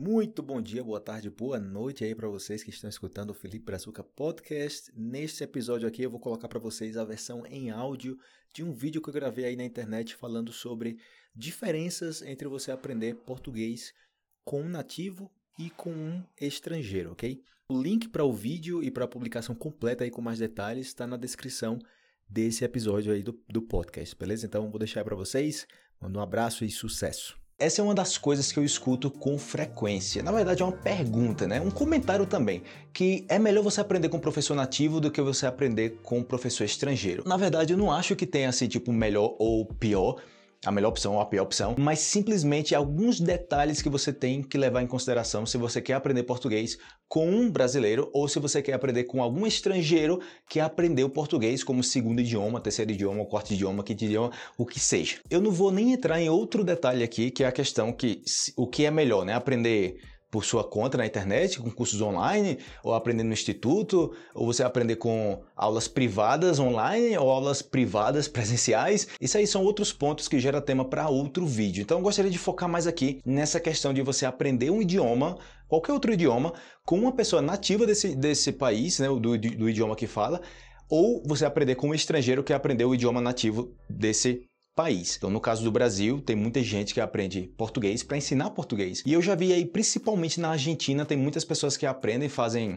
Muito bom dia, boa tarde, boa noite aí para vocês que estão escutando o Felipe Brazuca Podcast. Neste episódio aqui eu vou colocar para vocês a versão em áudio de um vídeo que eu gravei aí na internet falando sobre diferenças entre você aprender português com um nativo e com um estrangeiro, ok? O link para o vídeo e para a publicação completa aí com mais detalhes está na descrição desse episódio aí do, do podcast, beleza? Então vou deixar para vocês. Mando um abraço e sucesso. Essa é uma das coisas que eu escuto com frequência. Na verdade, é uma pergunta, né? Um comentário também, que é melhor você aprender com professor nativo do que você aprender com professor estrangeiro. Na verdade, eu não acho que tenha assim, tipo, melhor ou pior a melhor opção ou a pior opção, mas simplesmente alguns detalhes que você tem que levar em consideração se você quer aprender português com um brasileiro ou se você quer aprender com algum estrangeiro que aprendeu português como segundo idioma, terceiro idioma, quarto idioma, quinto idioma, o que seja. Eu não vou nem entrar em outro detalhe aqui, que é a questão que o que é melhor, né? Aprender por sua conta na internet, com cursos online, ou aprender no instituto, ou você aprender com aulas privadas online ou aulas privadas presenciais. Isso aí são outros pontos que gera tema para outro vídeo. Então eu gostaria de focar mais aqui nessa questão de você aprender um idioma, qualquer outro idioma, com uma pessoa nativa desse, desse país, né, do, do idioma que fala, ou você aprender com um estrangeiro que aprendeu o idioma nativo desse país. Então, no caso do Brasil, tem muita gente que aprende português para ensinar português. E eu já vi aí, principalmente na Argentina, tem muitas pessoas que aprendem, fazem,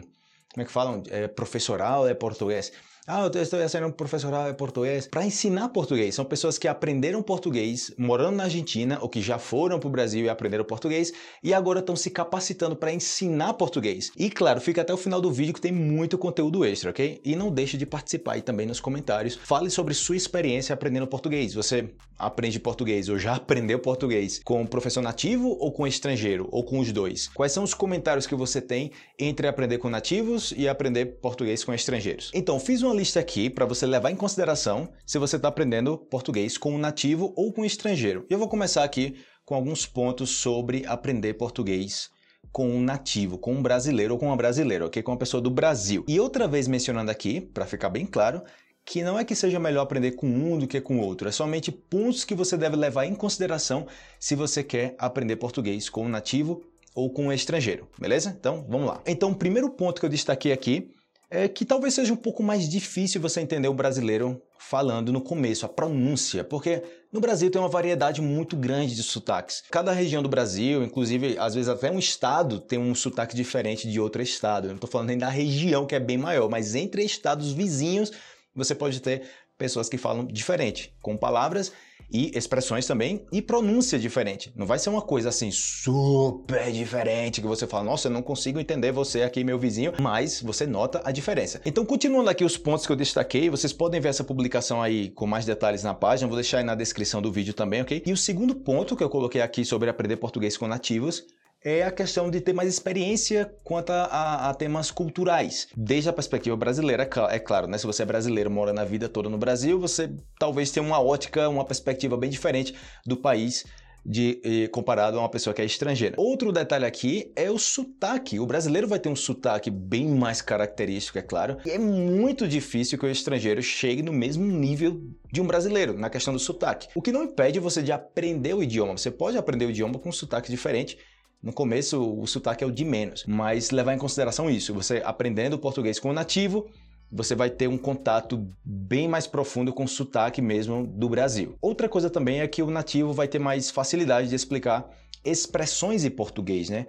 como é que falam? É, professoral é português. Ah, eu estou sendo um professoral de português para ensinar português. São pessoas que aprenderam português morando na Argentina ou que já foram para o Brasil e aprenderam português e agora estão se capacitando para ensinar português. E claro, fica até o final do vídeo que tem muito conteúdo extra, ok? E não deixe de participar aí também nos comentários. Fale sobre sua experiência aprendendo português. Você aprende português ou já aprendeu português com um professor nativo ou com estrangeiro ou com os dois? Quais são os comentários que você tem entre aprender com nativos e aprender português com estrangeiros? Então, fiz uma uma lista aqui para você levar em consideração se você está aprendendo português com um nativo ou com um estrangeiro. E eu vou começar aqui com alguns pontos sobre aprender português com um nativo, com um brasileiro ou com uma brasileira, ok? Com uma pessoa do Brasil. E outra vez mencionando aqui, para ficar bem claro, que não é que seja melhor aprender com um do que com outro, é somente pontos que você deve levar em consideração se você quer aprender português com um nativo ou com um estrangeiro, beleza? Então, vamos lá. Então, o primeiro ponto que eu destaquei aqui é que talvez seja um pouco mais difícil você entender o brasileiro falando no começo, a pronúncia, porque no Brasil tem uma variedade muito grande de sotaques. Cada região do Brasil, inclusive às vezes até um estado, tem um sotaque diferente de outro estado. Eu não estou falando nem da região que é bem maior, mas entre estados vizinhos você pode ter pessoas que falam diferente, com palavras e expressões também e pronúncia diferente. Não vai ser uma coisa assim super diferente que você fala, nossa, eu não consigo entender você aqui, meu vizinho, mas você nota a diferença. Então, continuando aqui os pontos que eu destaquei, vocês podem ver essa publicação aí com mais detalhes na página, vou deixar aí na descrição do vídeo também, ok? E o segundo ponto que eu coloquei aqui sobre aprender português com nativos é a questão de ter mais experiência quanto a, a, a, temas culturais. Desde a perspectiva brasileira, é claro, né? Se você é brasileiro, mora na vida toda no Brasil, você talvez tenha uma ótica, uma perspectiva bem diferente do país de, comparado a uma pessoa que é estrangeira. Outro detalhe aqui é o sotaque. O brasileiro vai ter um sotaque bem mais característico, é claro. E é muito difícil que o estrangeiro chegue no mesmo nível de um brasileiro na questão do sotaque. O que não impede você de aprender o idioma. Você pode aprender o idioma com um sotaque diferente no começo, o sotaque é o de menos, mas levar em consideração isso. Você aprendendo português com o nativo, você vai ter um contato bem mais profundo com o sotaque mesmo do Brasil. Outra coisa também é que o nativo vai ter mais facilidade de explicar expressões em português, né?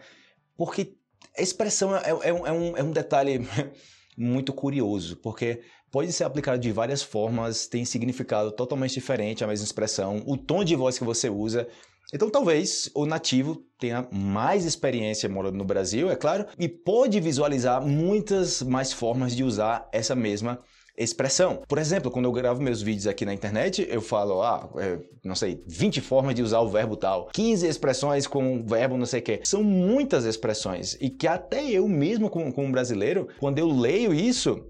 Porque a expressão é, é, é, um, é um detalhe muito curioso, porque pode ser aplicado de várias formas, tem significado totalmente diferente a mesma expressão, o tom de voz que você usa então talvez o nativo tenha mais experiência morando no Brasil, é claro, e pode visualizar muitas mais formas de usar essa mesma expressão. Por exemplo, quando eu gravo meus vídeos aqui na internet, eu falo, ah, é, não sei, 20 formas de usar o verbo tal, 15 expressões com o verbo não sei o quê. São muitas expressões e que até eu mesmo, como, como brasileiro, quando eu leio isso,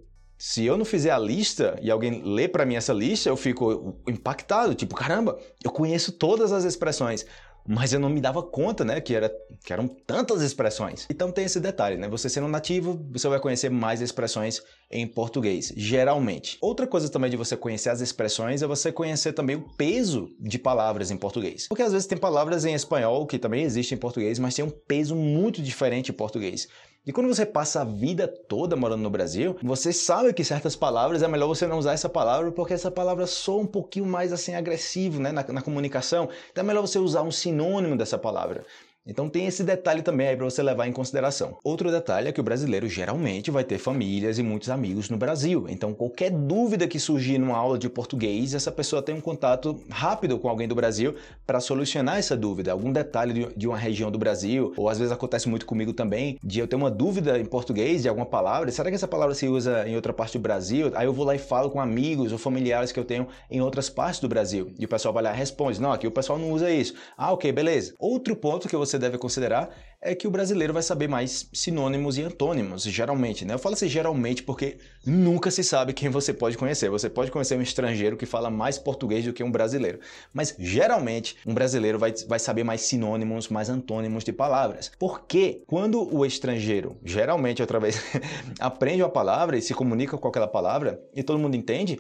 se eu não fizer a lista e alguém lê para mim essa lista, eu fico impactado, tipo, caramba, eu conheço todas as expressões. mas eu não me dava conta, né, que, era, que eram tantas expressões. Então tem esse detalhe, né? Você sendo nativo, você vai conhecer mais expressões em português, geralmente. Outra coisa também de você conhecer as expressões é você conhecer também o peso de palavras em português. Porque às vezes tem palavras em espanhol que também existem em português, mas tem um peso muito diferente em português. E quando você passa a vida toda morando no Brasil, você sabe que certas palavras é melhor você não usar essa palavra porque essa palavra soa um pouquinho mais assim agressivo né, na, na comunicação. Então é melhor você usar um sinônimo dessa palavra. Então tem esse detalhe também aí para você levar em consideração. Outro detalhe é que o brasileiro geralmente vai ter famílias e muitos amigos no Brasil. Então qualquer dúvida que surgir numa aula de português, essa pessoa tem um contato rápido com alguém do Brasil para solucionar essa dúvida. Algum detalhe de uma região do Brasil, ou às vezes acontece muito comigo também, de eu ter uma dúvida em português de alguma palavra, será que essa palavra se usa em outra parte do Brasil? Aí eu vou lá e falo com amigos ou familiares que eu tenho em outras partes do Brasil. E o pessoal vai lá e responde: "Não, aqui o pessoal não usa isso". Ah, OK, beleza. Outro ponto que você você deve considerar é que o brasileiro vai saber mais sinônimos e antônimos, geralmente, né? Eu falo assim geralmente porque nunca se sabe quem você pode conhecer. Você pode conhecer um estrangeiro que fala mais português do que um brasileiro, mas geralmente um brasileiro vai, vai saber mais sinônimos, mais antônimos de palavras. Porque quando o estrangeiro, geralmente outra vez, aprende uma palavra e se comunica com aquela palavra e todo mundo entende,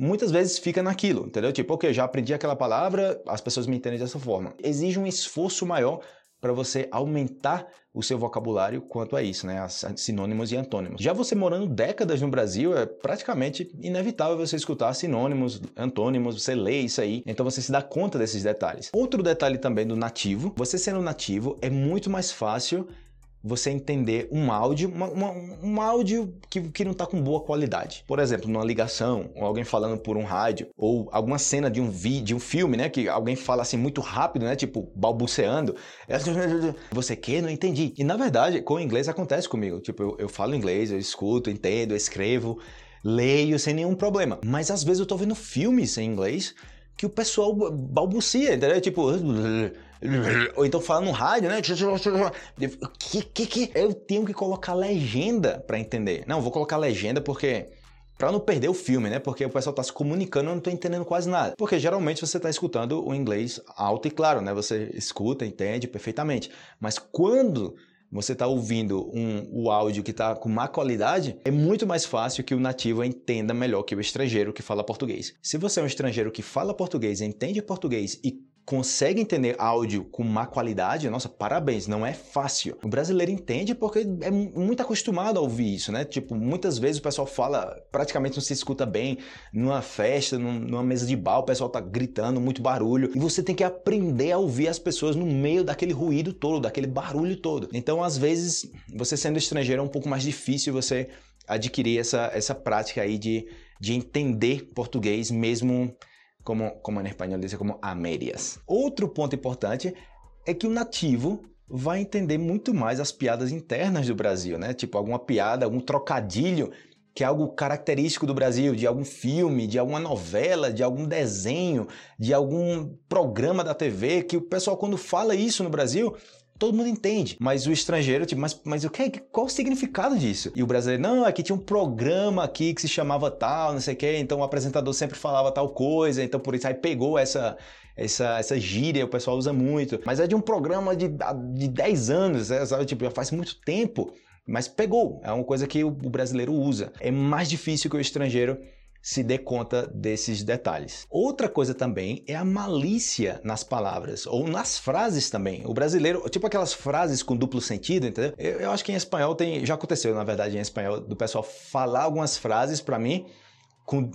muitas vezes fica naquilo, entendeu? Tipo, ok, já aprendi aquela palavra, as pessoas me entendem dessa forma. Exige um esforço maior para você aumentar o seu vocabulário quanto a isso, né? Sinônimos e antônimos. Já você morando décadas no Brasil, é praticamente inevitável você escutar sinônimos, antônimos, você lê isso aí, então você se dá conta desses detalhes. Outro detalhe também do nativo, você sendo nativo é muito mais fácil você entender um áudio, uma, uma, um áudio que, que não está com boa qualidade. Por exemplo, numa ligação, ou alguém falando por um rádio, ou alguma cena de um vídeo, de um filme, né? Que alguém fala assim muito rápido, né? Tipo, balbuceando. Você quer? Não entendi. E na verdade, com o inglês acontece comigo. Tipo, eu, eu falo inglês, eu escuto, entendo, escrevo, leio sem nenhum problema. Mas às vezes eu tô vendo filmes em inglês que o pessoal balbucia, entendeu? Tipo, ou então fala no rádio, né? Que, que, que? Eu tenho que colocar legenda para entender. Não, vou colocar legenda porque para não perder o filme, né? Porque o pessoal tá se comunicando, eu não tô entendendo quase nada. Porque geralmente você tá escutando o inglês alto e claro, né? Você escuta, entende perfeitamente. Mas quando você está ouvindo um, o áudio que está com má qualidade, é muito mais fácil que o nativo entenda melhor que o estrangeiro que fala português. Se você é um estrangeiro que fala português, entende português e consegue entender áudio com má qualidade, nossa, parabéns, não é fácil. O brasileiro entende porque é muito acostumado a ouvir isso, né? Tipo, muitas vezes o pessoal fala, praticamente não se escuta bem, numa festa, numa mesa de bar, o pessoal tá gritando, muito barulho, e você tem que aprender a ouvir as pessoas no meio daquele ruído todo, daquele barulho todo. Então, às vezes, você sendo estrangeiro é um pouco mais difícil você adquirir essa, essa prática aí de, de entender português mesmo como, como em espanhol diz, como a medias. Outro ponto importante é que o nativo vai entender muito mais as piadas internas do Brasil, né? Tipo alguma piada, algum trocadilho que é algo característico do Brasil, de algum filme, de alguma novela, de algum desenho, de algum programa da TV, que o pessoal quando fala isso no Brasil, todo mundo entende. Mas o estrangeiro, tipo, mas, mas o que, qual o significado disso? E o brasileiro, não, aqui tinha um programa aqui que se chamava tal, não sei o quê, então o apresentador sempre falava tal coisa, então por isso aí pegou essa, essa, essa gíria, o pessoal usa muito. Mas é de um programa de, de 10 anos, é, sabe? Tipo, já faz muito tempo. Mas pegou, é uma coisa que o brasileiro usa. É mais difícil que o estrangeiro se dê conta desses detalhes. Outra coisa também é a malícia nas palavras ou nas frases também. O brasileiro, tipo aquelas frases com duplo sentido, entendeu? Eu, eu acho que em espanhol tem, já aconteceu na verdade em espanhol do pessoal falar algumas frases para mim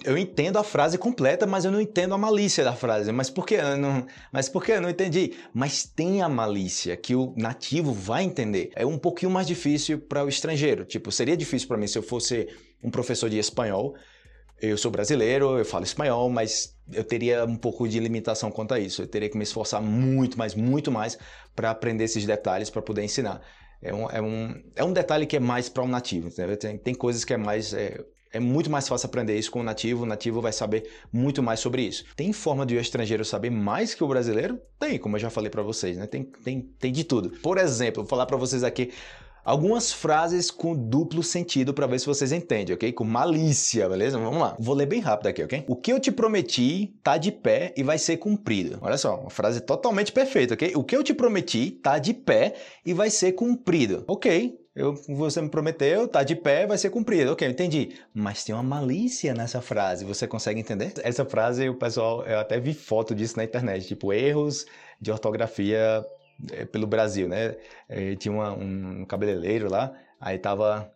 eu entendo a frase completa, mas eu não entendo a malícia da frase. Mas por que não, mas por que eu não entendi? Mas tem a malícia que o nativo vai entender. É um pouquinho mais difícil para o estrangeiro. Tipo, seria difícil para mim se eu fosse um professor de espanhol eu sou brasileiro, eu falo espanhol, mas eu teria um pouco de limitação quanto a isso. Eu teria que me esforçar muito mais, muito mais para aprender esses detalhes para poder ensinar. É um, é, um, é um detalhe que é mais para um nativo. Tem, tem coisas que é mais. É, é muito mais fácil aprender isso com o nativo, o nativo vai saber muito mais sobre isso. Tem forma de o estrangeiro saber mais que o brasileiro? Tem, como eu já falei para vocês, né? Tem, tem, tem de tudo. Por exemplo, vou falar para vocês aqui algumas frases com duplo sentido para ver se vocês entendem, ok? Com malícia, beleza? Vamos lá. Vou ler bem rápido aqui, ok? O que eu te prometi tá de pé e vai ser cumprido. Olha só, uma frase totalmente perfeita, ok? O que eu te prometi tá de pé e vai ser cumprido. Ok, eu, você me prometeu, tá de pé, vai ser cumprido. Ok, entendi. Mas tem uma malícia nessa frase, você consegue entender? Essa frase, o pessoal, eu até vi foto disso na internet, tipo, erros de ortografia é, pelo Brasil, né? É, tinha uma, um cabeleireiro lá, aí tava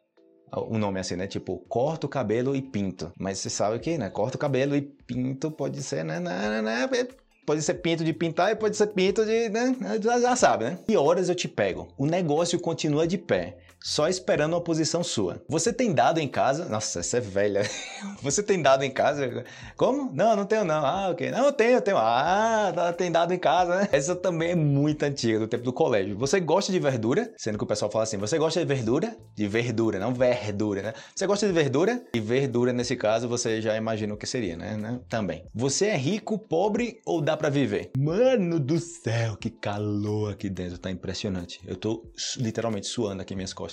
um nome assim, né? Tipo, corta o cabelo e pinto. Mas você sabe que, né? Corta o cabelo e pinto pode ser, né? né, né, né pode ser pinto de pintar e pode ser pinto de, né? Já, já sabe, né? Que horas eu te pego? O negócio continua de pé só esperando uma posição sua. Você tem dado em casa? Nossa, essa é velha. Você tem dado em casa? Como? Não, não tenho não. Ah, ok. Não, eu tenho, eu tenho. Ah, tá, tem dado em casa, né? Essa também é muito antiga, do tempo do colégio. Você gosta de verdura? Sendo que o pessoal fala assim, você gosta de verdura? De verdura, não verdura, né? Você gosta de verdura? E verdura, nesse caso, você já imagina o que seria, né? né? Também. Você é rico, pobre ou dá para viver? Mano do céu, que calor aqui dentro, tá impressionante. Eu tô literalmente suando aqui minhas costas.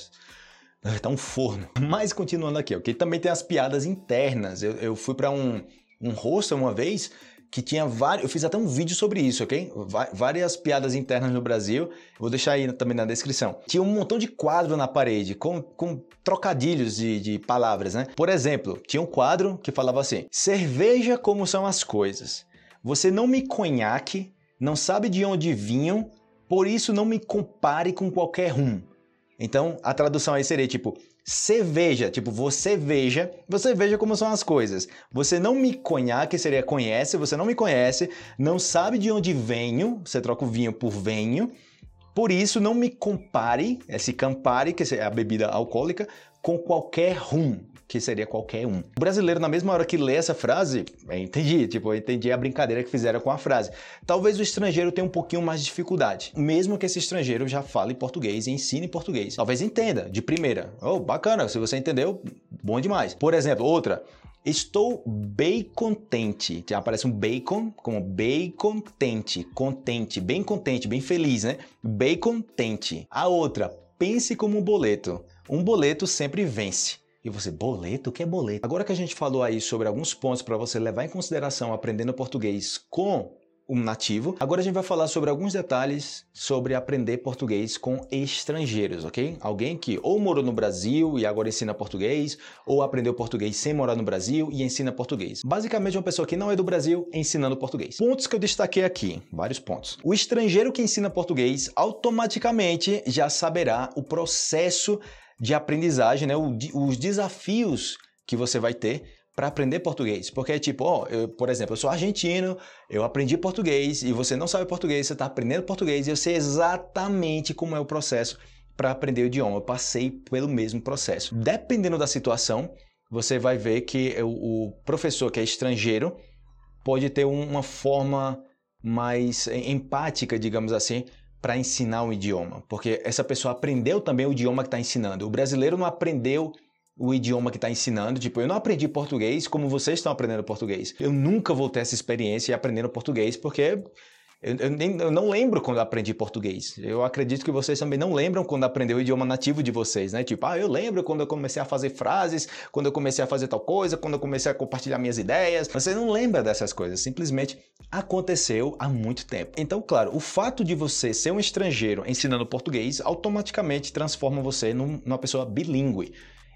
Tá um forno. Mas continuando aqui, ok? Também tem as piadas internas. Eu, eu fui para um, um hostel uma vez que tinha vários. Eu fiz até um vídeo sobre isso, ok? Várias piadas internas no Brasil. Vou deixar aí também na descrição. Tinha um montão de quadro na parede com, com trocadilhos de, de palavras, né? Por exemplo, tinha um quadro que falava assim: Cerveja como são as coisas. Você não me conhaque, não sabe de onde vinham, por isso não me compare com qualquer rum. Então, a tradução aí seria tipo, você veja, tipo, você veja, você veja como são as coisas. Você não me conhece, seria conhece, você não me conhece, não sabe de onde venho, você troca o vinho por venho, por isso não me compare, esse campari, que é a bebida alcoólica, com qualquer rum que seria qualquer um. O brasileiro, na mesma hora que lê essa frase, eu entendi, tipo, eu entendi a brincadeira que fizeram com a frase. Talvez o estrangeiro tenha um pouquinho mais de dificuldade, mesmo que esse estrangeiro já fale português e ensine português. Talvez entenda de primeira. Oh, bacana, se você entendeu, bom demais. Por exemplo, outra, Estou bem contente. Já aparece um bacon como bem contente, contente, bem contente, bem feliz, né? Bem contente. A outra, pense como um boleto. Um boleto sempre vence. E você, boleto? O que é boleto? Agora que a gente falou aí sobre alguns pontos para você levar em consideração aprendendo português com um nativo. Agora a gente vai falar sobre alguns detalhes sobre aprender português com estrangeiros, ok? Alguém que ou morou no Brasil e agora ensina português, ou aprendeu português sem morar no Brasil e ensina português. Basicamente, uma pessoa que não é do Brasil ensinando português. Pontos que eu destaquei aqui, vários pontos. O estrangeiro que ensina português automaticamente já saberá o processo de aprendizagem, né? os desafios que você vai ter para aprender português. Porque é tipo, ó, eu, por exemplo, eu sou argentino, eu aprendi português e você não sabe português, você está aprendendo português e eu sei exatamente como é o processo para aprender o idioma. Eu passei pelo mesmo processo. Dependendo da situação, você vai ver que o, o professor que é estrangeiro pode ter uma forma mais empática, digamos assim, para ensinar um idioma, porque essa pessoa aprendeu também o idioma que está ensinando. O brasileiro não aprendeu o idioma que está ensinando. Tipo, eu não aprendi português como vocês estão aprendendo português. Eu nunca vou ter essa experiência aprendendo português porque eu, eu, nem, eu, não lembro quando aprendi português. Eu acredito que vocês também não lembram quando aprendeu o idioma nativo de vocês, né? Tipo, ah, eu lembro quando eu comecei a fazer frases, quando eu comecei a fazer tal coisa, quando eu comecei a compartilhar minhas ideias. Você não lembra dessas coisas, simplesmente aconteceu há muito tempo. Então, claro, o fato de você ser um estrangeiro ensinando português automaticamente transforma você num, numa pessoa bilíngue.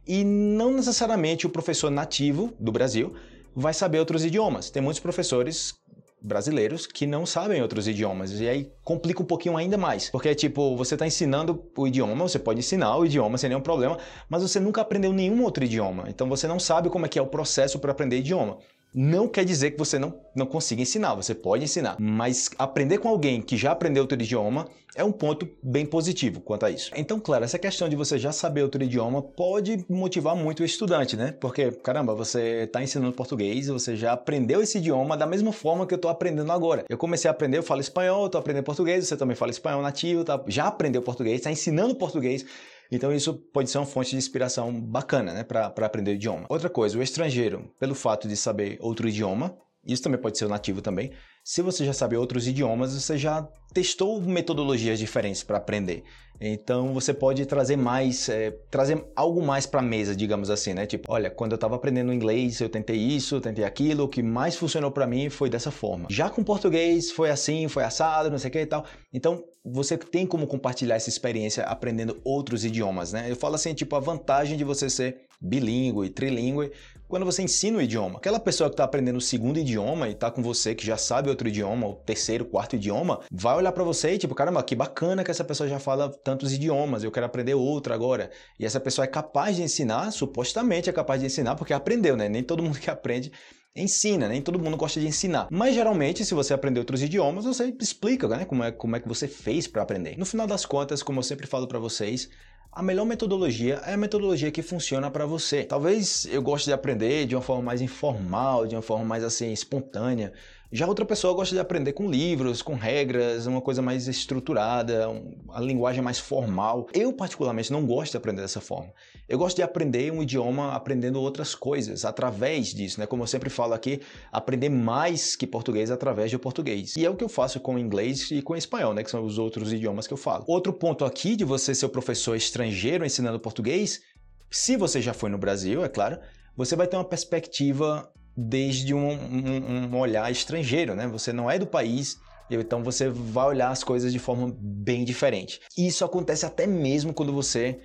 E não necessariamente o professor nativo do Brasil vai saber outros idiomas. Tem muitos professores brasileiros que não sabem outros idiomas. E aí complica um pouquinho ainda mais. Porque, tipo, você está ensinando o idioma, você pode ensinar o idioma sem nenhum problema, mas você nunca aprendeu nenhum outro idioma. Então você não sabe como é que é o processo para aprender idioma. Não quer dizer que você não, não consiga ensinar, você pode ensinar, mas aprender com alguém que já aprendeu outro idioma é um ponto bem positivo quanto a isso. Então, claro, essa questão de você já saber outro idioma pode motivar muito o estudante, né? Porque, caramba, você está ensinando português, você já aprendeu esse idioma da mesma forma que eu estou aprendendo agora. Eu comecei a aprender, eu falo espanhol, estou aprendendo português, você também fala espanhol nativo, tá? já aprendeu português, está ensinando português. Então isso pode ser uma fonte de inspiração bacana né, para aprender o idioma. Outra coisa, o estrangeiro, pelo fato de saber outro idioma, isso também pode ser o nativo também, Se você já sabe outros idiomas, você já testou metodologias diferentes para aprender. Então você pode trazer mais, é, trazer algo mais para a mesa, digamos assim, né? Tipo, olha, quando eu estava aprendendo inglês, eu tentei isso, eu tentei aquilo, o que mais funcionou para mim foi dessa forma. Já com português foi assim, foi assado, não sei o que e tal. Então você tem como compartilhar essa experiência aprendendo outros idiomas, né? Eu falo assim, tipo, a vantagem de você ser bilíngue, trilíngue, quando você ensina o idioma. Aquela pessoa que está aprendendo o segundo idioma e está com você que já sabe outro idioma, o terceiro, quarto idioma, vai olhar para você e tipo, caramba, que bacana que essa pessoa já fala tantos idiomas, eu quero aprender outro agora. E essa pessoa é capaz de ensinar, supostamente é capaz de ensinar porque aprendeu, né? Nem todo mundo que aprende ensina, nem todo mundo gosta de ensinar. Mas geralmente, se você aprender outros idiomas, você explica, né, como é, como é que você fez para aprender. No final das contas, como eu sempre falo para vocês, a melhor metodologia é a metodologia que funciona para você. Talvez eu goste de aprender de uma forma mais informal, de uma forma mais assim espontânea. Já outra pessoa gosta de aprender com livros, com regras, uma coisa mais estruturada, a linguagem mais formal. Eu, particularmente, não gosto de aprender dessa forma. Eu gosto de aprender um idioma aprendendo outras coisas, através disso, né? Como eu sempre falo aqui, aprender mais que português através de português. E é o que eu faço com inglês e com espanhol, né? Que são os outros idiomas que eu falo. Outro ponto aqui de você ser o professor estrangeiro ensinando português, se você já foi no Brasil, é claro, você vai ter uma perspectiva desde um, um, um olhar estrangeiro, né? Você não é do país, então você vai olhar as coisas de forma bem diferente. Isso acontece até mesmo quando você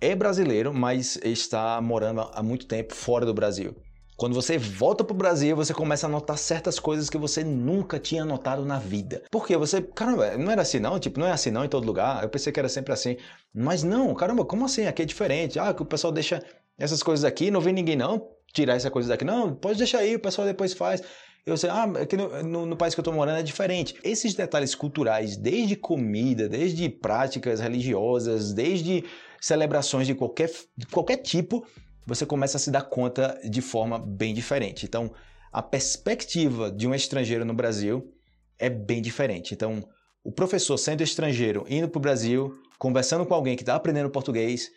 é brasileiro, mas está morando há muito tempo fora do Brasil. Quando você volta para o Brasil, você começa a notar certas coisas que você nunca tinha notado na vida. Porque você, caramba, não era assim não? Tipo, não é assim não em todo lugar? Eu pensei que era sempre assim. Mas não, caramba, como assim? Aqui é diferente. Ah, que o pessoal deixa essas coisas aqui, não vem ninguém não tirar essa coisa daqui. Não, pode deixar aí, o pessoal depois faz. Eu sei, ah, aqui no, no, no país que eu estou morando é diferente. Esses detalhes culturais, desde comida, desde práticas religiosas, desde celebrações de qualquer, de qualquer tipo, você começa a se dar conta de forma bem diferente. Então, a perspectiva de um estrangeiro no Brasil é bem diferente. Então, o professor sendo estrangeiro, indo para o Brasil, conversando com alguém que está aprendendo português,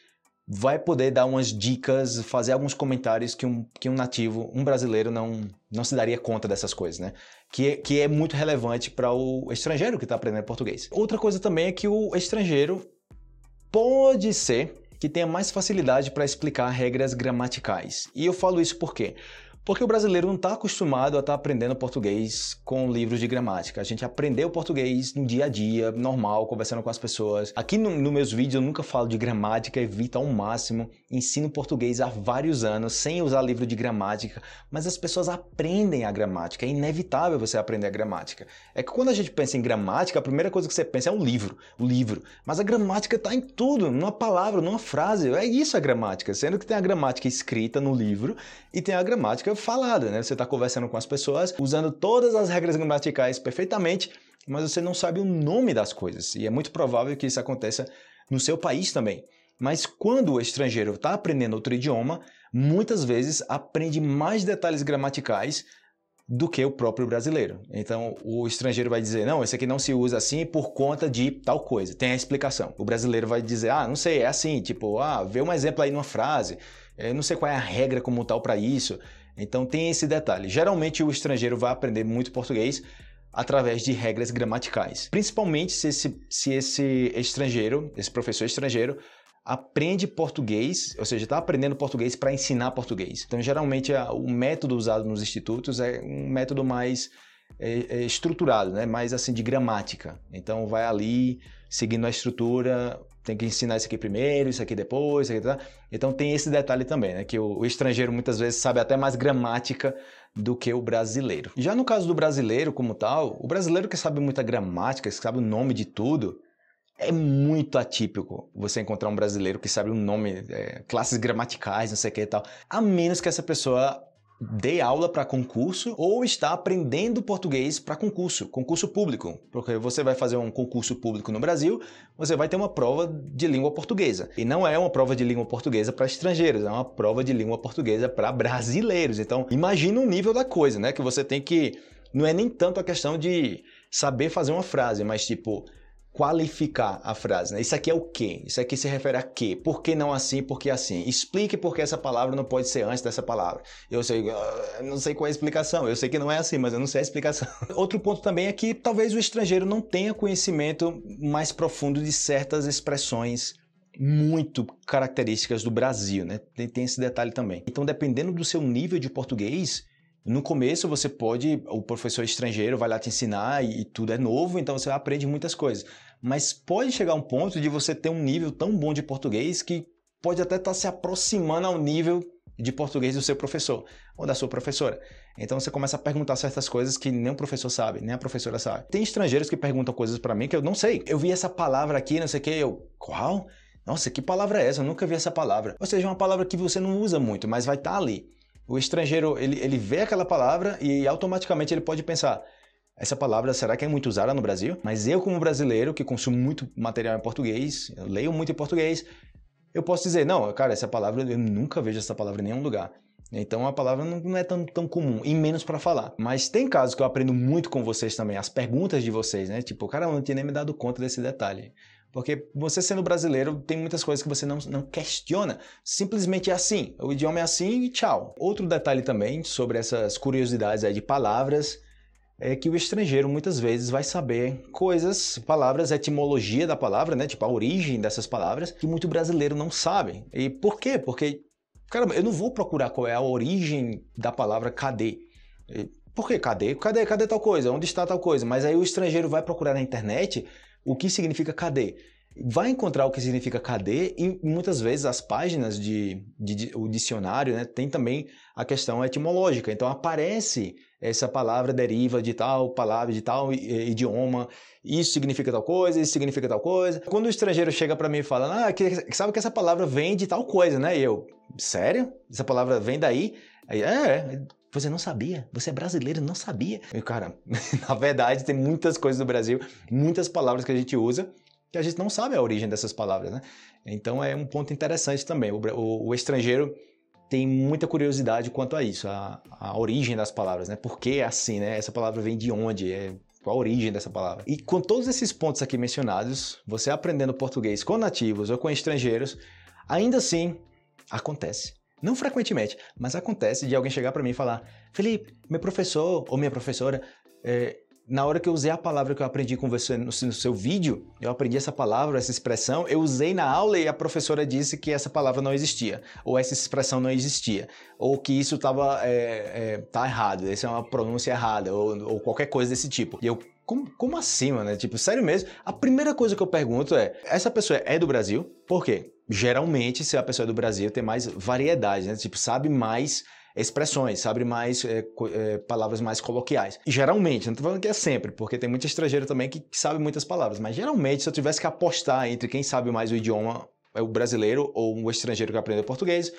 vai poder dar umas dicas, fazer alguns comentários que um, que um nativo, um brasileiro, não, não se daria conta dessas coisas, né? Que, é, que é muito relevante para o estrangeiro que está aprendendo português. Outra coisa também é que o estrangeiro pode ser que tenha mais facilidade para explicar regras gramaticais. E eu falo isso por quê? Porque o brasileiro não está acostumado a estar tá aprendendo português com livros de gramática. A gente aprendeu português no dia a dia, normal, conversando com as pessoas. Aqui nos no meus vídeos eu nunca falo de gramática, evito ao máximo. Ensino português há vários anos sem usar livro de gramática, mas as pessoas aprendem a gramática. É inevitável você aprender a gramática. É que quando a gente pensa em gramática, a primeira coisa que você pensa é um livro, o livro. Mas a gramática está em tudo, numa palavra, numa frase. É isso a gramática. Sendo que tem a gramática escrita no livro e tem a gramática falada, né? Você está conversando com as pessoas usando todas as regras gramaticais perfeitamente, mas você não sabe o nome das coisas. E é muito provável que isso aconteça no seu país também. Mas quando o estrangeiro está aprendendo outro idioma, muitas vezes aprende mais detalhes gramaticais do que o próprio brasileiro. Então, o estrangeiro vai dizer: não, esse aqui não se usa assim por conta de tal coisa. Tem a explicação. O brasileiro vai dizer: ah, não sei, é assim. Tipo, ah, vê um exemplo aí numa frase. Eu não sei qual é a regra como tal para isso. Então tem esse detalhe. Geralmente o estrangeiro vai aprender muito português através de regras gramaticais. Principalmente se esse, se esse estrangeiro, esse professor estrangeiro, aprende português, ou seja, está aprendendo português para ensinar português. Então, geralmente, o método usado nos institutos é um método mais é, é estruturado, né? mais assim de gramática. Então, vai ali seguindo a estrutura, tem que ensinar isso aqui primeiro, isso aqui depois, isso aqui tá. Então tem esse detalhe também, né? Que o, o, estrangeiro muitas vezes sabe até mais gramática do que o brasileiro. Já no caso do brasileiro como tal, o brasileiro que sabe muita gramática, que sabe o nome de tudo, é muito atípico você encontrar um brasileiro que sabe o nome, é, classes gramaticais, não sei o que e tal. A menos que essa pessoa dê aula para concurso ou está aprendendo português para concurso, concurso público, porque você vai fazer um concurso público no Brasil, você vai ter uma prova de língua portuguesa. E não é uma prova de língua portuguesa para estrangeiros, é uma prova de língua portuguesa para brasileiros. Então, imagina o nível da coisa, né? Que você tem que não é nem tanto a questão de saber fazer uma frase, mas tipo qualificar a frase. Né? Isso aqui é o quê? Isso aqui se refere a quê? Por que não assim? Por que assim? Explique por que essa palavra não pode ser antes dessa palavra. Eu sei, eu não sei qual é a explicação. Eu sei que não é assim, mas eu não sei a explicação. Outro ponto também é que talvez o estrangeiro não tenha conhecimento mais profundo de certas expressões muito características do Brasil, né? Tem, tem esse detalhe também. Então, dependendo do seu nível de português, no começo você pode, o professor estrangeiro vai lá te ensinar e, e tudo é novo, então você aprende muitas coisas mas pode chegar um ponto de você ter um nível tão bom de português que pode até estar tá se aproximando ao nível de português do seu professor ou da sua professora. Então você começa a perguntar certas coisas que nem o professor sabe, nem a professora sabe. Tem estrangeiros que perguntam coisas para mim que eu não sei. Eu vi essa palavra aqui, não sei o que, eu, qual? Nossa, que palavra é essa? Eu nunca vi essa palavra. Ou seja, é uma palavra que você não usa muito, mas vai estar tá ali. O estrangeiro, ele, ele vê aquela palavra e automaticamente ele pode pensar, essa palavra será que é muito usada no Brasil? Mas eu, como brasileiro, que consumo muito material em português, leio muito em português, eu posso dizer, não, cara, essa palavra, eu nunca vejo essa palavra em nenhum lugar. Então a palavra não é tão, tão comum, e menos para falar. Mas tem casos que eu aprendo muito com vocês também, as perguntas de vocês, né? Tipo, cara, eu não tinha nem me dado conta desse detalhe. Porque você sendo brasileiro, tem muitas coisas que você não, não questiona. Simplesmente é assim. O idioma é assim e tchau. Outro detalhe também sobre essas curiosidades aí de palavras é que o estrangeiro muitas vezes vai saber coisas, palavras, etimologia da palavra, né? Tipo a origem dessas palavras, que muito brasileiro não sabe. E por quê? Porque, caramba, eu não vou procurar qual é a origem da palavra cadê. Por que cadê? Cadê? Cadê tal coisa? Onde está tal coisa? Mas aí o estrangeiro vai procurar na internet o que significa cadê vai encontrar o que significa cadê e muitas vezes as páginas de, de, de, o dicionário né, tem também a questão etimológica. Então aparece essa palavra deriva de tal palavra, de tal idioma, isso significa tal coisa, isso significa tal coisa. Quando o estrangeiro chega para mim e fala, ah, que, sabe que essa palavra vem de tal coisa, né? E eu, sério? Essa palavra vem daí? Aí, é, você não sabia? Você é brasileiro não sabia? E, cara, na verdade tem muitas coisas do Brasil, muitas palavras que a gente usa que a gente não sabe a origem dessas palavras, né? Então é um ponto interessante também. O, o, o estrangeiro tem muita curiosidade quanto a isso, a, a origem das palavras, né? Por que é assim, né? Essa palavra vem de onde? É, qual a origem dessa palavra? E com todos esses pontos aqui mencionados, você aprendendo português com nativos ou com estrangeiros, ainda assim acontece. Não frequentemente, mas acontece de alguém chegar para mim e falar: Felipe, meu professor ou minha professora é, na hora que eu usei a palavra que eu aprendi com você no, no, seu vídeo, eu aprendi essa palavra, essa expressão, eu usei na aula e a professora disse que essa palavra não existia, ou essa expressão não existia, ou que isso estava é, é, tá errado, essa é uma pronúncia errada, ou, ou qualquer coisa desse tipo. E eu como, como assim, mano? Tipo, sério mesmo? A primeira coisa que eu pergunto é: essa pessoa é do Brasil? Por quê? Geralmente, se a pessoa é do Brasil, tem mais variedade, né? Tipo, sabe mais expressões, sabe mais é, é, palavras mais coloquiais. E geralmente, não estou falando que é sempre, porque tem muito estrangeiro também que, sabe muitas palavras, mas geralmente, se eu tivesse que apostar entre quem sabe mais o idioma, é o brasileiro ou o estrangeiro que aprendeu português,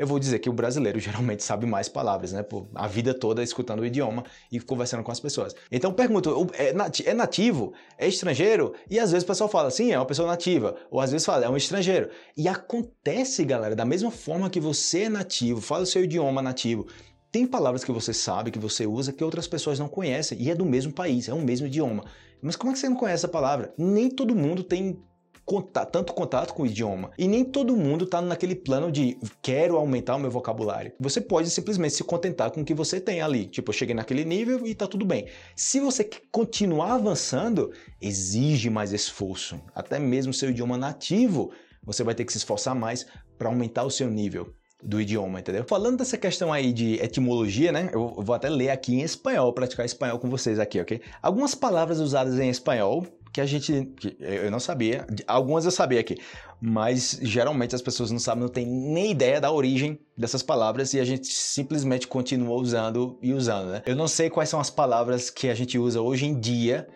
eu vou dizer que o brasileiro geralmente sabe mais palavras, né? Por a vida toda escutando o idioma e conversando com as pessoas. Então pergunto, é, é nativo? É estrangeiro? E às vezes o pessoal fala, sim, é uma pessoa nativa. Ou às vezes fala, é um estrangeiro. E acontece, galera, da mesma forma que você é nativo, fala o seu idioma nativo, tem palavras que você sabe, que você usa, que outras pessoas não conhecem. E é do mesmo país, é o mesmo idioma. Mas como é que você não conhece a palavra? Nem todo mundo tem contato, tanto contato com o idioma. E nem todo mundo está naquele plano de quero aumentar o meu vocabulário. Você pode simplesmente se contentar com o que você tem ali. Tipo, eu cheguei naquele nível e está tudo bem. Se você continuar avançando, exige mais esforço. Até mesmo seu idioma nativo, você vai ter que se esforçar mais para aumentar o seu nível do idioma, entendeu? Falando dessa questão aí de etimologia, né? Eu vou até ler aqui em espanhol, praticar espanhol com vocês aqui, ok? Algumas palavras usadas em espanhol que a gente. Que eu não sabia, algumas eu sabia aqui, mas geralmente as pessoas não sabem, não têm nem ideia da origem dessas palavras e a gente simplesmente continua usando e usando, né? Eu não sei quais são as palavras que a gente usa hoje em dia,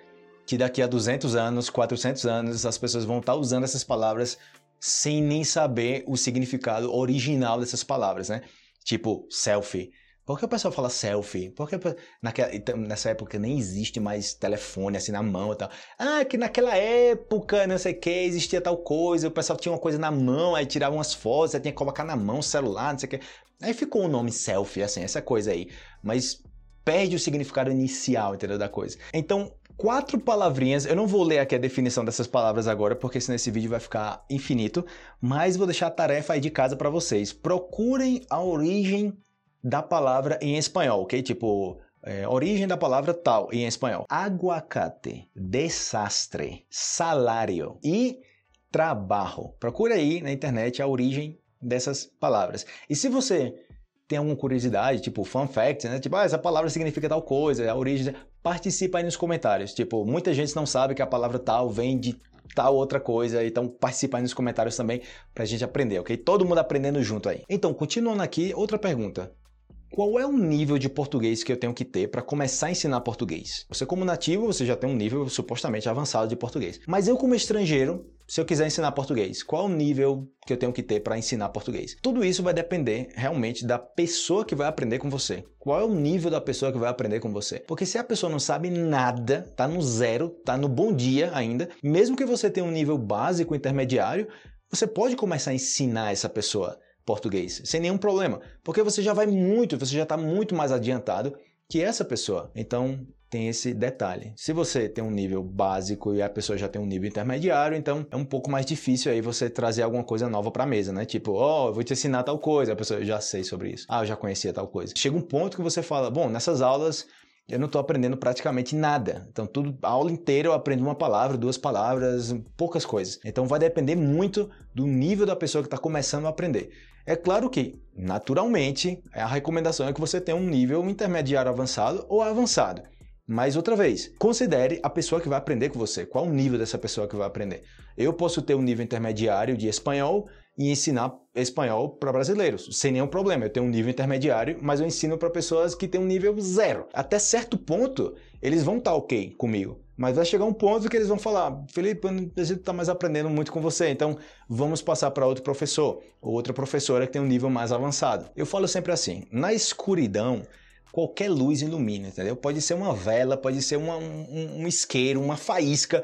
que daqui a 200 anos, 400 anos, as pessoas vão estar usando essas palavras sem nem saber o significado original dessas palavras, né? Tipo, selfie. Por que o pessoal fala selfie? Porque naquela, nessa época nem existe mais telefone assim na mão e tal. Ah, que naquela época, não sei o que, existia tal coisa, o pessoal tinha uma coisa na mão, aí tirava umas fotos, aí tinha que colocar na mão o celular, não sei o que. Aí ficou o nome selfie, assim, essa coisa aí. Mas perde o significado inicial, entendeu, da coisa. Então, quatro palavrinhas. Eu não vou ler aqui a definição dessas palavras agora, porque senão esse vídeo vai ficar infinito, mas vou deixar a tarefa aí de casa para vocês. Procurem a origem da palavra em espanhol, ok? Tipo, é, origem da palavra tal em espanhol. Aguacate, desastre, salário e trabalho. Procure aí na internet a origem dessas palavras. E se você tem alguma curiosidade, tipo fun fact, né? Tipo, ah, essa palavra significa tal coisa, a origem. Participa aí nos comentários. Tipo, muita gente não sabe que a palavra tal vem de tal outra coisa, então participa aí nos comentários também pra gente aprender, ok? Todo mundo aprendendo junto aí. Então, continuando aqui, outra pergunta qual é o nível de português que eu tenho que ter para começar a ensinar português? Você como nativo, você já tem um nível supostamente avançado de português. Mas eu como estrangeiro, se eu quiser ensinar português, qual é o nível que eu tenho que ter para ensinar português? Tudo isso vai depender realmente da pessoa que vai aprender com você. Qual é o nível da pessoa que vai aprender com você? Porque se a pessoa não sabe nada, tá no zero, tá no bom dia ainda, mesmo que você tenha um nível básico intermediário, você pode começar a ensinar essa pessoa português, sem nenhum problema, porque você já vai muito, você já está muito mais adiantado que essa pessoa. Então tem esse detalhe. Se você tem um nível básico e a pessoa já tem um nível intermediário, então é um pouco mais difícil aí você trazer alguma coisa nova para a mesa, né? Tipo, ó, oh, eu vou te ensinar tal coisa, a pessoa já sei sobre isso. Ah, eu já conhecia tal coisa. Chega um ponto que você fala, bom, nessas aulas eu não estou aprendendo praticamente nada. Então, tudo, a aula inteira eu aprendo uma palavra, duas palavras, poucas coisas. Então, vai depender muito do nível da pessoa que está começando a aprender. É claro que, naturalmente, a recomendação é que você tenha um nível intermediário avançado ou avançado. Mas outra vez, considere a pessoa que vai aprender com você. Qual o nível dessa pessoa que vai aprender? Eu posso ter um nível intermediário de espanhol e ensinar espanhol para brasileiros, sem nenhum problema. Eu tenho um nível intermediário, mas eu ensino para pessoas que têm um nível zero. Até certo ponto, eles vão estar tá ok comigo. Mas vai chegar um ponto que eles vão falar: Felipe, eu não preciso estar tá mais aprendendo muito com você, então vamos passar para outro professor ou outra professora que tem um nível mais avançado. Eu falo sempre assim: na escuridão, qualquer luz ilumina, entendeu? Pode ser uma vela, pode ser uma, um, um isqueiro, uma faísca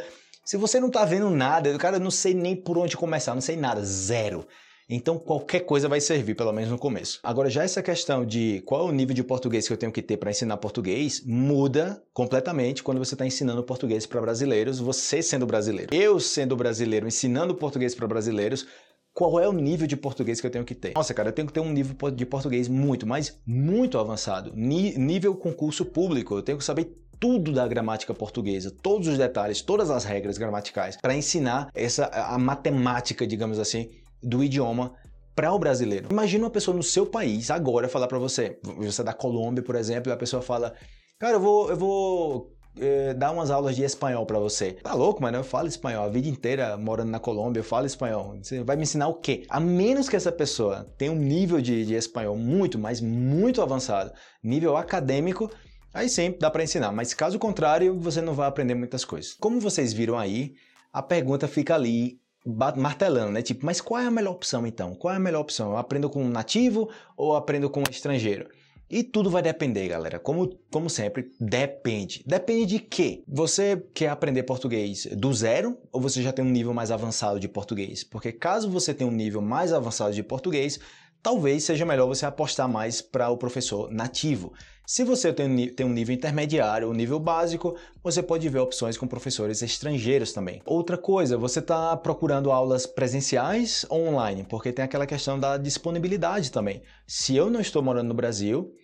se você não está vendo nada, cara, eu não sei nem por onde começar, não sei nada, zero. Então qualquer coisa vai servir, pelo menos no começo. Agora, já essa questão de qual é o nível de português que eu tenho que ter para ensinar português muda completamente quando você está ensinando português para brasileiros, você sendo brasileiro. Eu sendo brasileiro, ensinando português para brasileiros, qual é o nível de português que eu tenho que ter? Nossa, cara, eu tenho que ter um nível de português muito, mas muito avançado. nível concurso público. Eu tenho que saber tudo da gramática portuguesa, todos os detalhes, todas as regras gramaticais, para ensinar essa a matemática, digamos assim, do idioma para o brasileiro. Imagina uma pessoa no seu país agora falar para você, você é da Colômbia, por exemplo, e a pessoa fala: "Cara, eu vou eu vou eh, dar umas aulas de espanhol para você. Tá louco, mano? Eu falo espanhol a vida inteira morando na Colômbia, eu falo espanhol. Você vai me ensinar o quê? A menos que essa pessoa tenha um nível de, de espanhol muito, mas muito avançado, nível acadêmico, Aí sim, dá para ensinar, mas caso contrário, você não vai aprender muitas coisas. Como vocês viram aí, a pergunta fica ali martelando, né? Tipo, mas qual é a melhor opção então? Qual é a melhor opção? Eu aprendo com um nativo ou aprendo com um estrangeiro? E tudo vai depender, galera. Como, como sempre, depende. Depende de quê? Você quer aprender português do zero ou você já tem um nível mais avançado de português? Porque caso você tenha um nível mais avançado de português, talvez seja melhor você apostar mais para o professor nativo. Se você tem, um nível intermediário ou nível básico, você pode ver opções com professores estrangeiros também. Outra coisa, você está procurando aulas presenciais ou online, porque tem aquela questão da disponibilidade também. Se eu não estou morando no Brasil,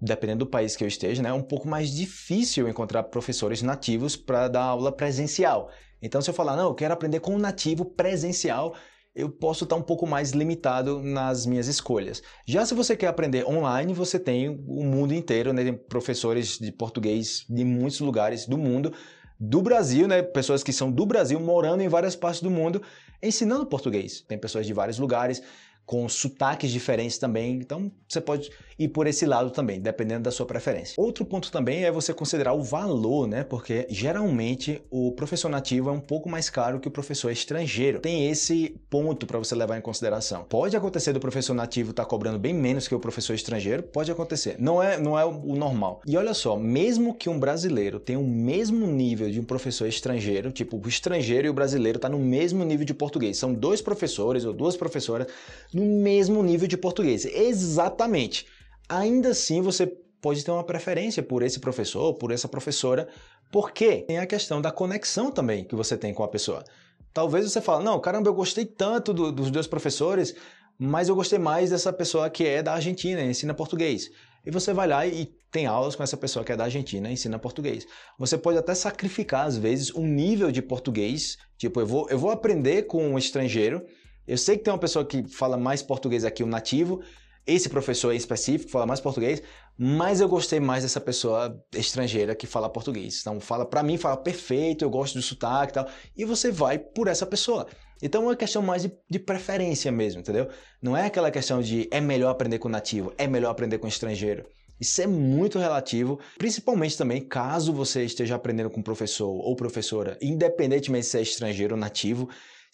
dependendo do país que eu esteja, né, é um pouco mais difícil encontrar professores nativos para dar aula presencial. Então, se eu falar, não, eu quero aprender com um nativo presencial, eu posso estar um pouco mais limitado nas minhas escolhas. Já se você quer aprender online, você tem o mundo inteiro, né? Tem professores de português de muitos lugares do mundo, do Brasil, né? Pessoas que são do Brasil morando em várias partes do mundo, ensinando português. Tem pessoas de vários lugares com sotaques diferentes também. Então, você pode ir por esse lado também, dependendo da sua preferência. Outro ponto também é você considerar o valor, né? Porque geralmente o professor nativo é um pouco mais caro que o professor estrangeiro. Tem esse ponto para você levar em consideração. Pode acontecer do professor nativo estar tá cobrando bem menos que o professor estrangeiro, pode acontecer. Não é, não é o normal. E olha só, mesmo que um brasileiro tenha o mesmo nível de um professor estrangeiro, tipo o estrangeiro e o brasileiro está no mesmo nível de português, são dois professores ou duas professoras no mesmo nível de português. Exatamente. Ainda assim, você pode ter uma preferência por esse professor, por essa professora, porque tem a questão da conexão também que você tem com a pessoa. Talvez você fale, não, caramba, eu gostei tanto do, dos dois professores, mas eu gostei mais dessa pessoa que é da Argentina, ensina português. E você vai lá e tem aulas com essa pessoa que é da Argentina, ensina português. Você pode até sacrificar, às vezes, um nível de português. Tipo, eu vou, eu vou aprender com um estrangeiro. Eu sei que tem uma pessoa que fala mais português aqui, um nativo. Esse professor em específico fala mais português, mas eu gostei mais dessa pessoa estrangeira que fala português. Então, fala para mim, fala perfeito, eu gosto do sotaque e tal. E você vai por essa pessoa. Então é uma questão mais de, de, preferência mesmo, entendeu? Não é aquela questão de é melhor aprender com nativo, é melhor aprender com estrangeiro. Isso é muito relativo, principalmente também caso você esteja aprendendo com professor ou professora, independentemente se é estrangeiro ou nativo.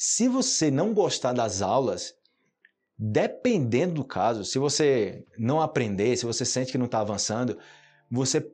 Se você não gostar das aulas, dependendo do caso, se você não aprender, se você sente que não está avançando, você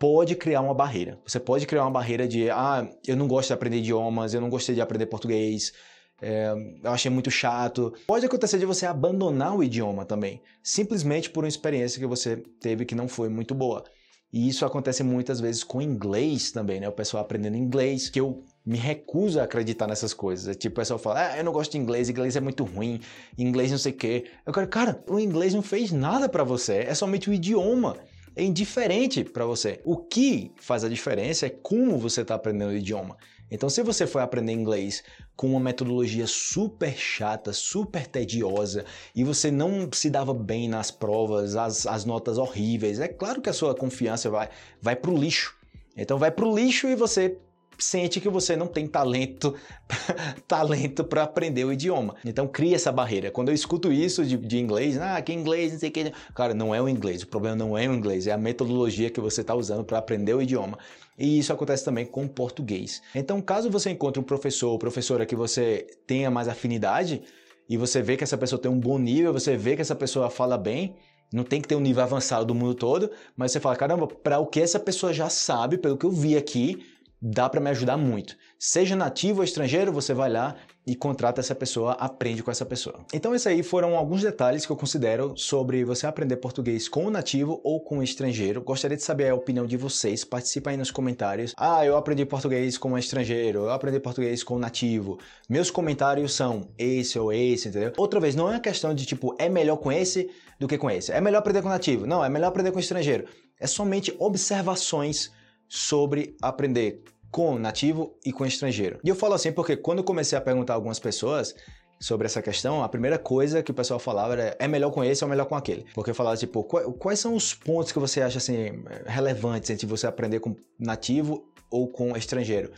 pode criar uma barreira. Você pode criar uma barreira de, ah, eu não gosto de aprender idiomas, eu não gostei de aprender português, é, eu achei muito chato. Pode acontecer de você abandonar o idioma também, simplesmente por uma experiência que você teve que não foi muito boa. E isso acontece muitas vezes com inglês também, né? O pessoal aprendendo inglês, que eu me recuso a acreditar nessas coisas. É tipo, o pessoal fala, ah, eu não gosto de inglês, inglês é muito ruim, inglês não sei o quê. Eu quero, cara, o inglês não fez nada para você, é somente o idioma. É indiferente para você. O que faz a diferença é como você está aprendendo o idioma. Então, se você foi aprender inglês com uma metodologia super chata, super tediosa, e você não se dava bem nas provas, as, as notas horríveis, é claro que a sua confiança vai, vai para o lixo. Então, vai para o lixo e você sente que você não tem talento talento para aprender o idioma. Então cria essa barreira. Quando eu escuto isso de, de inglês, ah, que inglês, não sei o que. Cara, não é o inglês. O problema não é o inglês, é a metodologia que você está usando para aprender o idioma. E isso acontece também com o português. Então, caso você encontre um professor ou professora que você tenha mais afinidade e você vê que essa pessoa tem um bom nível, você vê que essa pessoa fala bem, não tem que ter um nível avançado do mundo todo, mas você fala, caramba, para o que essa pessoa já sabe, pelo que eu vi aqui, dá para me ajudar muito. Seja nativo ou estrangeiro, você vai lá e contrata essa pessoa, aprende com essa pessoa. Então esses aí foram alguns detalhes que eu considero sobre você aprender português com o nativo ou com o estrangeiro. Gostaria de saber a opinião de vocês, participa aí nos comentários. Ah, eu aprendi português com um estrangeiro, eu aprendi português com o nativo. Meus comentários são esse ou esse, entendeu? Outra vez, não é uma questão de tipo, é melhor com esse do que com esse. É melhor aprender com o nativo. Não, é melhor aprender com o estrangeiro. É somente observações sobre aprender com nativo e com estrangeiro. E eu falo assim porque quando eu comecei a perguntar a algumas pessoas sobre essa questão, a primeira coisa que o pessoal falava era é melhor com esse ou melhor com aquele. Porque eu falava tipo, quais são os pontos que você acha assim relevantes entre você aprender com nativo ou com estrangeiro?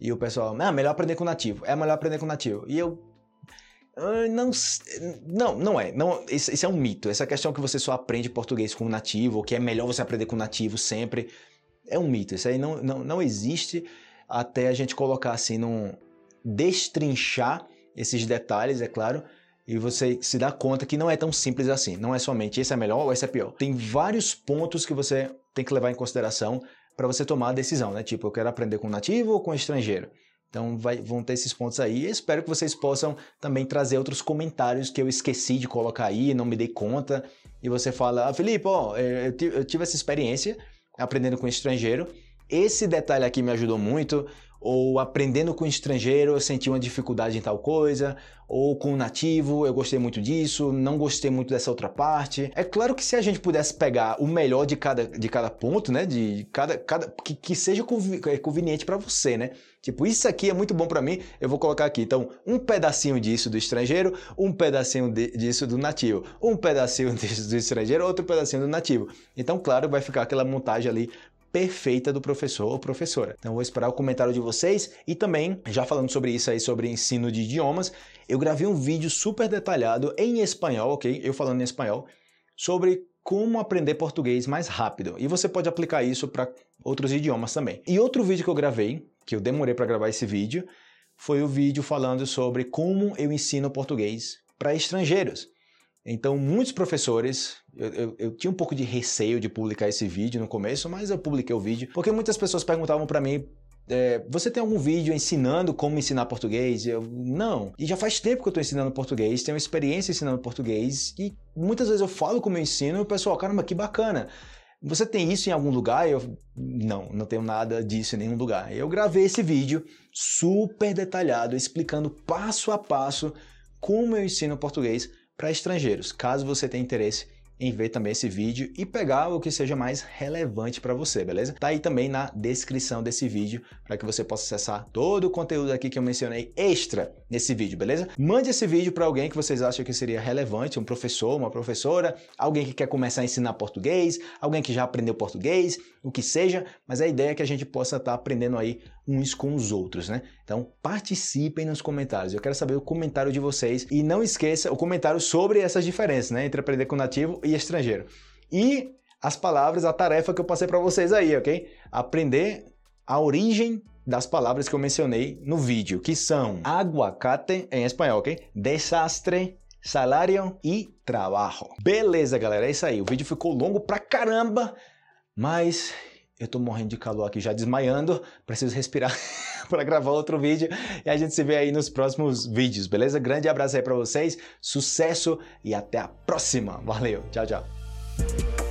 E o pessoal, ah, melhor aprender com nativo. É melhor aprender com nativo. E eu ah, não, não, não é. Não, isso, é um mito. Essa questão que você só aprende português com nativo, ou que é melhor você aprender com nativo sempre é um mito. Isso aí não, não, não existe até a gente colocar assim, num destrinchar esses detalhes, é claro, e você se dá conta que não é tão simples assim. Não é somente esse é melhor ou esse é pior. Tem vários pontos que você tem que levar em consideração para você tomar a decisão, né? Tipo, eu quero aprender com nativo ou com estrangeiro. Então vai, vão ter esses pontos aí. Espero que vocês possam também trazer outros comentários que eu esqueci de colocar aí, não me dei conta. E você fala, ah, Felipe, ó, eu tive essa experiência aprendendo com estrangeiro. Esse detalhe aqui me ajudou muito. Ou aprendendo com estrangeiro, eu senti uma dificuldade em tal coisa. Ou com nativo, eu gostei muito disso, não gostei muito dessa outra parte. É claro que se a gente pudesse pegar o melhor de cada, de cada ponto, né? De cada, cada que, que seja é, conveniente para você, né? Tipo, isso aqui é muito bom para mim, eu vou colocar aqui. Então, um pedacinho disso do estrangeiro, um pedacinho de, disso do nativo, um pedacinho disso do estrangeiro, outro pedacinho do nativo. Então, claro, vai ficar aquela montagem ali perfeita do professor ou professora. Então, vou esperar o comentário de vocês e também, já falando sobre isso aí, sobre ensino de idiomas, eu gravei um vídeo super detalhado em espanhol, ok? Eu falando em espanhol, sobre como aprender português mais rápido. E você pode aplicar isso para outros idiomas também. E outro vídeo que eu gravei, que eu demorei para gravar esse vídeo, foi o vídeo falando sobre como eu ensino português para estrangeiros. Então, muitos professores, eu, eu, eu, tinha um pouco de receio de publicar esse vídeo no começo, mas eu publiquei o vídeo, porque muitas pessoas perguntavam para mim, é, você tem algum vídeo ensinando como ensinar português? Eu, não. E já faz tempo que eu estou ensinando português, tenho experiência ensinando português, e muitas vezes eu falo como eu ensino e o pessoal, caramba, que bacana. Você tem isso em algum lugar? Eu não, não tenho nada disso em nenhum lugar. Eu gravei esse vídeo super detalhado explicando passo a passo como eu ensino português para estrangeiros. Caso você tenha interesse em ver também esse vídeo e pegar o que seja mais relevante para você, beleza? Tá aí também na descrição desse vídeo para que você possa acessar todo o conteúdo aqui que eu mencionei extra nesse vídeo, beleza? Mande esse vídeo para alguém que vocês acham que seria relevante, um professor, uma professora, alguém que quer começar a ensinar português, alguém que já aprendeu português, o que seja, mas a ideia é que a gente possa estar tá aprendendo aí uns com os outros, né? Então participem nos comentários. Eu quero saber o comentário de vocês e não esqueça o comentário sobre essas diferenças, né, entre aprender com nativo e estrangeiro. E as palavras, a tarefa que eu passei para vocês aí, ok? Aprender a origem das palavras que eu mencionei no vídeo, que são aguacate em espanhol, ok? Desastre, salário e trabalho. Beleza, galera, é isso aí. O vídeo ficou longo pra caramba, mas eu tô morrendo de calor aqui, já desmaiando. Preciso respirar para gravar outro vídeo. E a gente se vê aí nos próximos vídeos, beleza? Grande abraço aí para vocês, sucesso e até a próxima. Valeu, tchau, tchau.